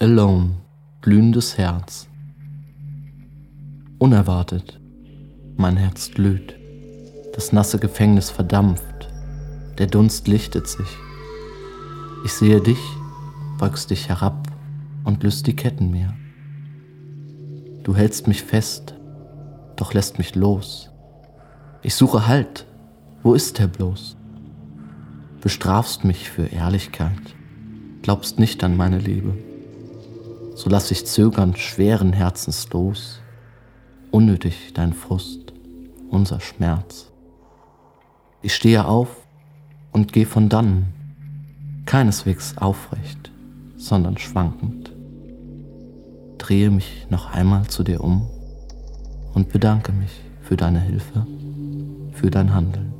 Alone, glühendes Herz. Unerwartet, mein Herz glüht. Das nasse Gefängnis verdampft, der Dunst lichtet sich. Ich sehe dich, beugst dich herab und löst die Ketten mir. Du hältst mich fest, doch lässt mich los. Ich suche Halt, wo ist er bloß? Bestrafst mich für Ehrlichkeit, glaubst nicht an meine Liebe. So lass ich zögernd schweren Herzens los, unnötig dein Frust, unser Schmerz. Ich stehe auf und geh von dannen, keineswegs aufrecht, sondern schwankend. Drehe mich noch einmal zu dir um und bedanke mich für deine Hilfe, für dein Handeln.